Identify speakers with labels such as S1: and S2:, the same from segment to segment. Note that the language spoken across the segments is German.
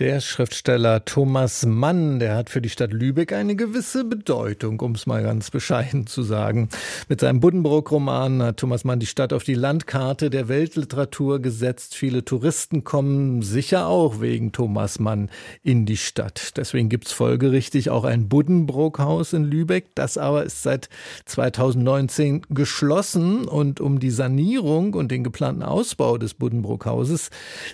S1: der Schriftsteller Thomas Mann, der hat für die Stadt Lübeck eine gewisse Bedeutung, um es mal ganz bescheiden zu sagen. Mit seinem Buddenbrook-Roman hat Thomas Mann die Stadt auf die Landkarte der Weltliteratur gesetzt. Viele Touristen kommen sicher auch wegen Thomas Mann in die Stadt. Deswegen gibt's folgerichtig auch ein Buddenbrook-Haus in Lübeck. Das aber ist seit 2019 geschlossen und um die Sanierung und den geplanten Ausbau des Buddenbrook-Hauses,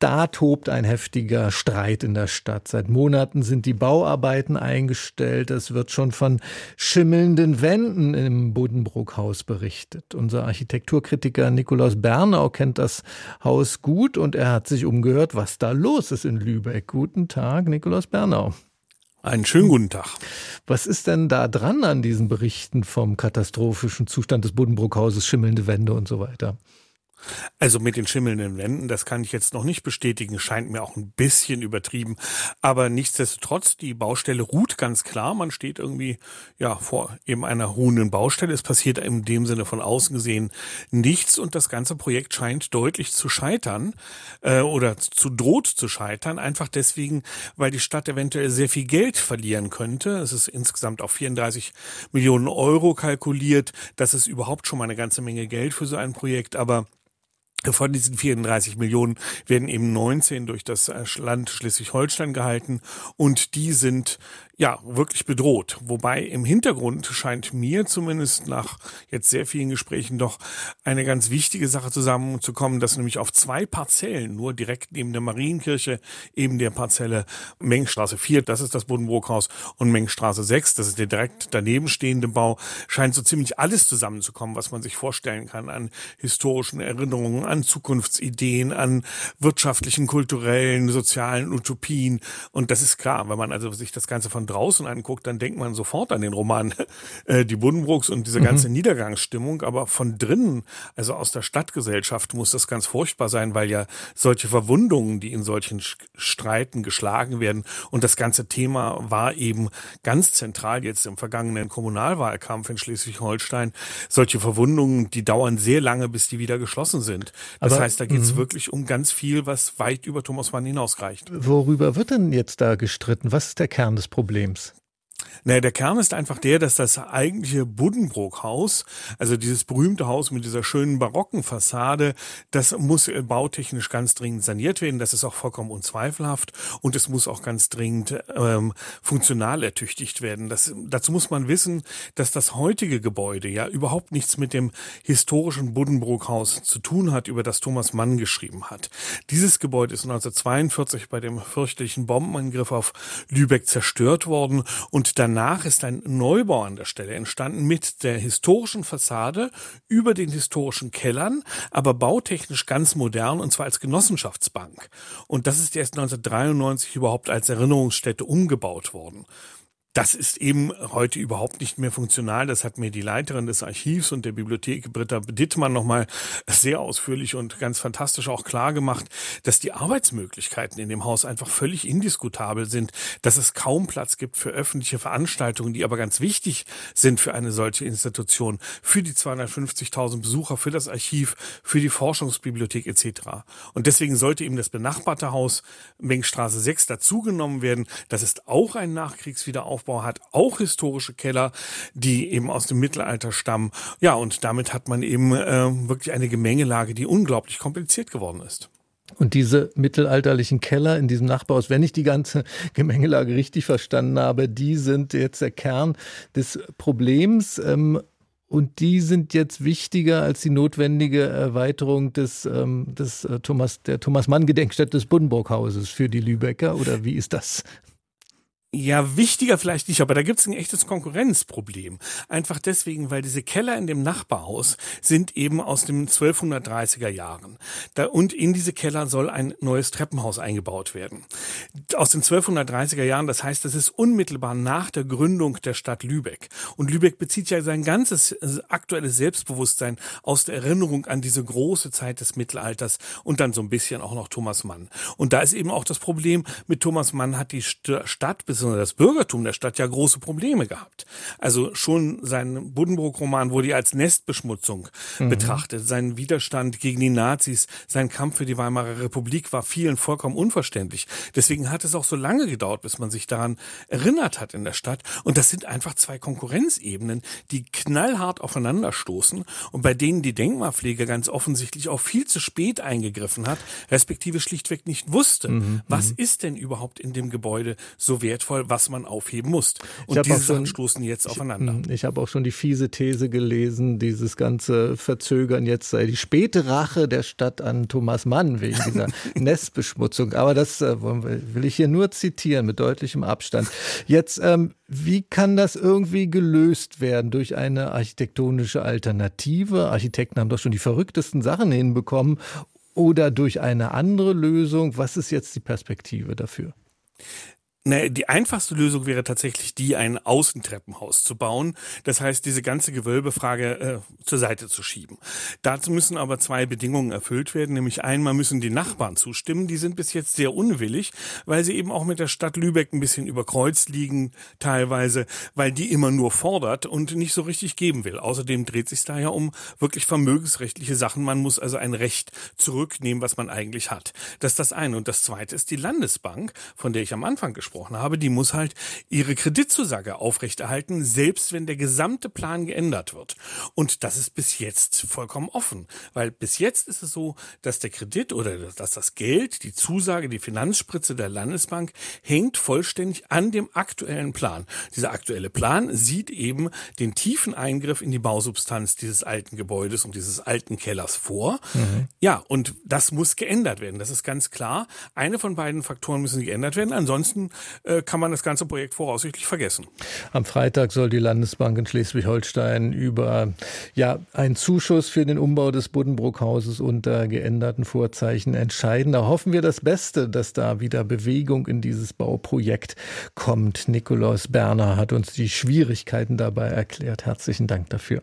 S1: da tobt ein heftiger Streit in der Stadt. Seit Monaten sind die Bauarbeiten eingestellt. Es wird schon von schimmelnden Wänden im Buddenbrook-Haus berichtet. Unser Architekturkritiker Nikolaus Bernau kennt das Haus gut und er hat sich umgehört, was da los ist in Lübeck. Guten Tag, Nikolaus Bernau.
S2: Einen schönen guten Tag.
S1: Was ist denn da dran an diesen Berichten vom katastrophischen Zustand des Buddenbrookhauses, schimmelnde Wände und so weiter?
S2: Also mit den schimmelnden Wänden, das kann ich jetzt noch nicht bestätigen, scheint mir auch ein bisschen übertrieben. Aber nichtsdestotrotz, die Baustelle ruht ganz klar. Man steht irgendwie ja vor eben einer ruhenden Baustelle. Es passiert in dem Sinne von außen gesehen nichts und das ganze Projekt scheint deutlich zu scheitern äh, oder zu droht zu scheitern. Einfach deswegen, weil die Stadt eventuell sehr viel Geld verlieren könnte. Es ist insgesamt auf 34 Millionen Euro kalkuliert. Das ist überhaupt schon mal eine ganze Menge Geld für so ein Projekt. Aber von diesen 34 Millionen werden eben 19 durch das Land Schleswig-Holstein gehalten. Und die sind ja, wirklich bedroht. Wobei im Hintergrund scheint mir zumindest nach jetzt sehr vielen Gesprächen doch eine ganz wichtige Sache zusammenzukommen, dass nämlich auf zwei Parzellen, nur direkt neben der Marienkirche, eben der Parzelle Mengstraße 4, das ist das Bodenbrookhaus, und Mengstraße 6, das ist der direkt daneben stehende Bau, scheint so ziemlich alles zusammenzukommen, was man sich vorstellen kann an historischen Erinnerungen, an Zukunftsideen, an wirtschaftlichen, kulturellen, sozialen Utopien. Und das ist klar, wenn man also sich das Ganze von draußen anguckt, dann denkt man sofort an den Roman äh, Die Buddenbrooks und diese ganze mhm. Niedergangsstimmung. Aber von drinnen, also aus der Stadtgesellschaft, muss das ganz furchtbar sein, weil ja solche Verwundungen, die in solchen Streiten geschlagen werden und das ganze Thema war eben ganz zentral jetzt im vergangenen Kommunalwahlkampf in Schleswig-Holstein. Solche Verwundungen, die dauern sehr lange, bis die wieder geschlossen sind. Das Aber, heißt, da geht es mhm. wirklich um ganz viel, was weit über Thomas Mann hinausreicht.
S1: Worüber wird denn jetzt da gestritten? Was ist der Kern des Problems? Problems?
S2: Naja, der Kern ist einfach der, dass das eigentliche Buddenbrook-Haus, also dieses berühmte Haus mit dieser schönen barocken Fassade, das muss bautechnisch ganz dringend saniert werden. Das ist auch vollkommen unzweifelhaft und es muss auch ganz dringend ähm, funktional ertüchtigt werden. Das, dazu muss man wissen, dass das heutige Gebäude ja überhaupt nichts mit dem historischen Buddenbrook-Haus zu tun hat, über das Thomas Mann geschrieben hat. Dieses Gebäude ist 1942 bei dem fürchterlichen Bombenangriff auf Lübeck zerstört worden und danach ist ein Neubau an der Stelle entstanden mit der historischen Fassade über den historischen Kellern, aber bautechnisch ganz modern und zwar als Genossenschaftsbank. Und das ist erst 1993 überhaupt als Erinnerungsstätte umgebaut worden. Das ist eben heute überhaupt nicht mehr funktional. Das hat mir die Leiterin des Archivs und der Bibliothek Britta Dittmann nochmal sehr ausführlich und ganz fantastisch auch klar gemacht, dass die Arbeitsmöglichkeiten in dem Haus einfach völlig indiskutabel sind, dass es kaum Platz gibt für öffentliche Veranstaltungen, die aber ganz wichtig sind für eine solche Institution, für die 250.000 Besucher, für das Archiv, für die Forschungsbibliothek etc. Und deswegen sollte eben das benachbarte Haus Mengstraße 6 dazugenommen werden. Das ist auch ein Nachkriegswiederaufbau Aufbau hat, auch historische Keller, die eben aus dem Mittelalter stammen. Ja, und damit hat man eben äh, wirklich eine Gemengelage, die unglaublich kompliziert geworden ist.
S1: Und diese mittelalterlichen Keller in diesem Nachbarhaus, wenn ich die ganze Gemengelage richtig verstanden habe, die sind jetzt der Kern des Problems. Ähm, und die sind jetzt wichtiger als die notwendige Erweiterung des, ähm, des äh, Thomas, der Thomas Mann Gedenkstätte des Buddenburghauses für die Lübecker oder wie ist das?
S2: Ja, wichtiger vielleicht nicht, aber da gibt es ein echtes Konkurrenzproblem. Einfach deswegen, weil diese Keller in dem Nachbarhaus sind eben aus den 1230er Jahren. Da, und in diese Keller soll ein neues Treppenhaus eingebaut werden. Aus den 1230er Jahren, das heißt, das ist unmittelbar nach der Gründung der Stadt Lübeck. Und Lübeck bezieht ja sein ganzes äh, aktuelles Selbstbewusstsein aus der Erinnerung an diese große Zeit des Mittelalters und dann so ein bisschen auch noch Thomas Mann. Und da ist eben auch das Problem, mit Thomas Mann hat die Stadt bis insbesondere das Bürgertum der Stadt ja große Probleme gehabt. Also schon sein Buddenbrook-Roman wurde ja als Nestbeschmutzung mhm. betrachtet. Sein Widerstand gegen die Nazis, sein Kampf für die Weimarer Republik war vielen vollkommen unverständlich. Deswegen hat es auch so lange gedauert, bis man sich daran erinnert hat in der Stadt. Und das sind einfach zwei Konkurrenzebenen, die knallhart aufeinanderstoßen und bei denen die Denkmalpflege ganz offensichtlich auch viel zu spät eingegriffen hat, respektive schlichtweg nicht wusste, mhm, was mhm. ist denn überhaupt in dem Gebäude so wertvoll, was man aufheben muss. Und diese Sachen stoßen jetzt aufeinander.
S1: Ich, ich habe auch schon die fiese These gelesen, dieses ganze Verzögern jetzt sei die späte Rache der Stadt an Thomas Mann wegen dieser Nestbeschmutzung. Aber das äh, will ich hier nur zitieren mit deutlichem Abstand. Jetzt, ähm, wie kann das irgendwie gelöst werden durch eine architektonische Alternative? Architekten haben doch schon die verrücktesten Sachen hinbekommen oder durch eine andere Lösung? Was ist jetzt die Perspektive dafür?
S2: Ne, die einfachste Lösung wäre tatsächlich die, ein Außentreppenhaus zu bauen. Das heißt, diese ganze Gewölbefrage äh, zur Seite zu schieben. Dazu müssen aber zwei Bedingungen erfüllt werden. Nämlich einmal müssen die Nachbarn zustimmen. Die sind bis jetzt sehr unwillig, weil sie eben auch mit der Stadt Lübeck ein bisschen überkreuzt liegen, teilweise, weil die immer nur fordert und nicht so richtig geben will. Außerdem dreht sich da ja um wirklich vermögensrechtliche Sachen. Man muss also ein Recht zurücknehmen, was man eigentlich hat. Das ist das eine. Und das zweite ist die Landesbank, von der ich am Anfang gesprochen angesprochen habe, die muss halt ihre Kreditzusage aufrechterhalten, selbst wenn der gesamte Plan geändert wird. Und das ist bis jetzt vollkommen offen, weil bis jetzt ist es so, dass der Kredit oder dass das Geld, die Zusage, die Finanzspritze der Landesbank hängt vollständig an dem aktuellen Plan. Dieser aktuelle Plan sieht eben den tiefen Eingriff in die Bausubstanz dieses alten Gebäudes und dieses alten Kellers vor. Mhm. Ja, und das muss geändert werden. Das ist ganz klar. Eine von beiden Faktoren müssen geändert werden. Ansonsten äh, kann man das ganze Projekt voraussichtlich vergessen.
S1: Am Freitag soll die Landesbank in Schleswig-Holstein über ja, einen Zuschuss für den Umbau des Buddenbrookhauses unter geänderten Vorzeichen entscheiden. Da hoffen wir das Beste, dass da wieder Bewegung in dieses Bauprojekt kommt. Nikolaus Berner hat uns die Schwierigkeiten dabei erklärt. Herzlichen Dank dafür.